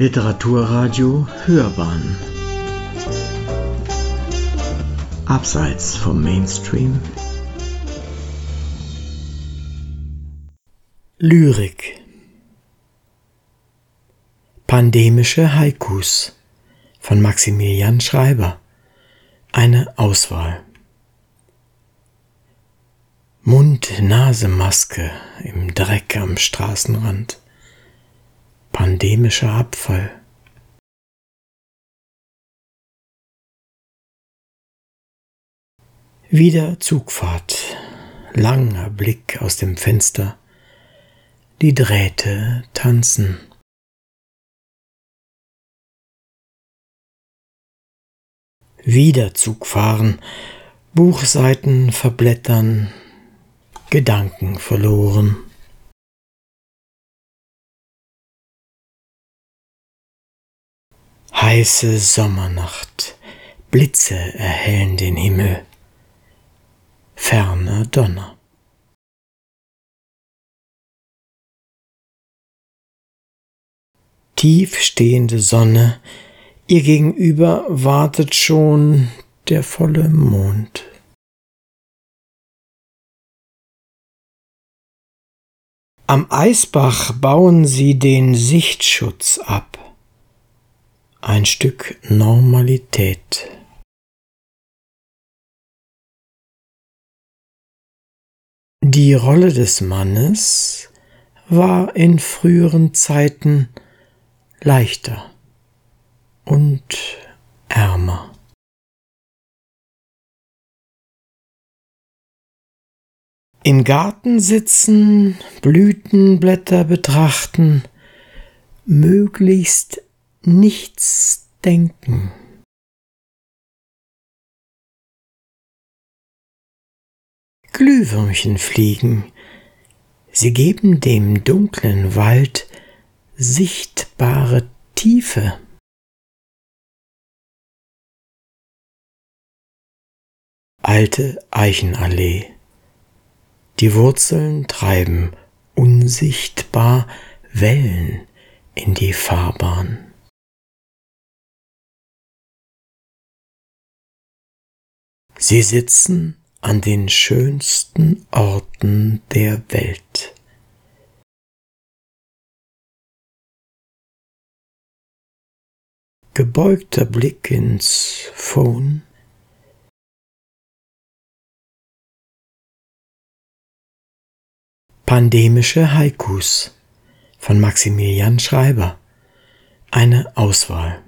Literaturradio Hörbahn. Abseits vom Mainstream. Lyrik. Pandemische Haikus von Maximilian Schreiber. Eine Auswahl. Mund-Nase-Maske im Dreck am Straßenrand Pandemischer Abfall. Wieder Zugfahrt, langer Blick aus dem Fenster, die Drähte tanzen. Wieder Zugfahren, Buchseiten verblättern, Gedanken verloren. Heiße Sommernacht, Blitze erhellen den Himmel, ferner Donner. Tief stehende Sonne, ihr gegenüber wartet schon der volle Mond. Am Eisbach bauen sie den Sichtschutz ab ein Stück Normalität. Die Rolle des Mannes war in früheren Zeiten leichter und ärmer. Im Garten sitzen, Blütenblätter betrachten, möglichst nichts denken. Glühwürmchen fliegen, sie geben dem dunklen Wald sichtbare Tiefe. Alte Eichenallee. Die Wurzeln treiben unsichtbar Wellen in die Fahrbahn. Sie sitzen an den schönsten Orten der Welt. Gebeugter Blick ins Phone. Pandemische Haikus von Maximilian Schreiber. Eine Auswahl.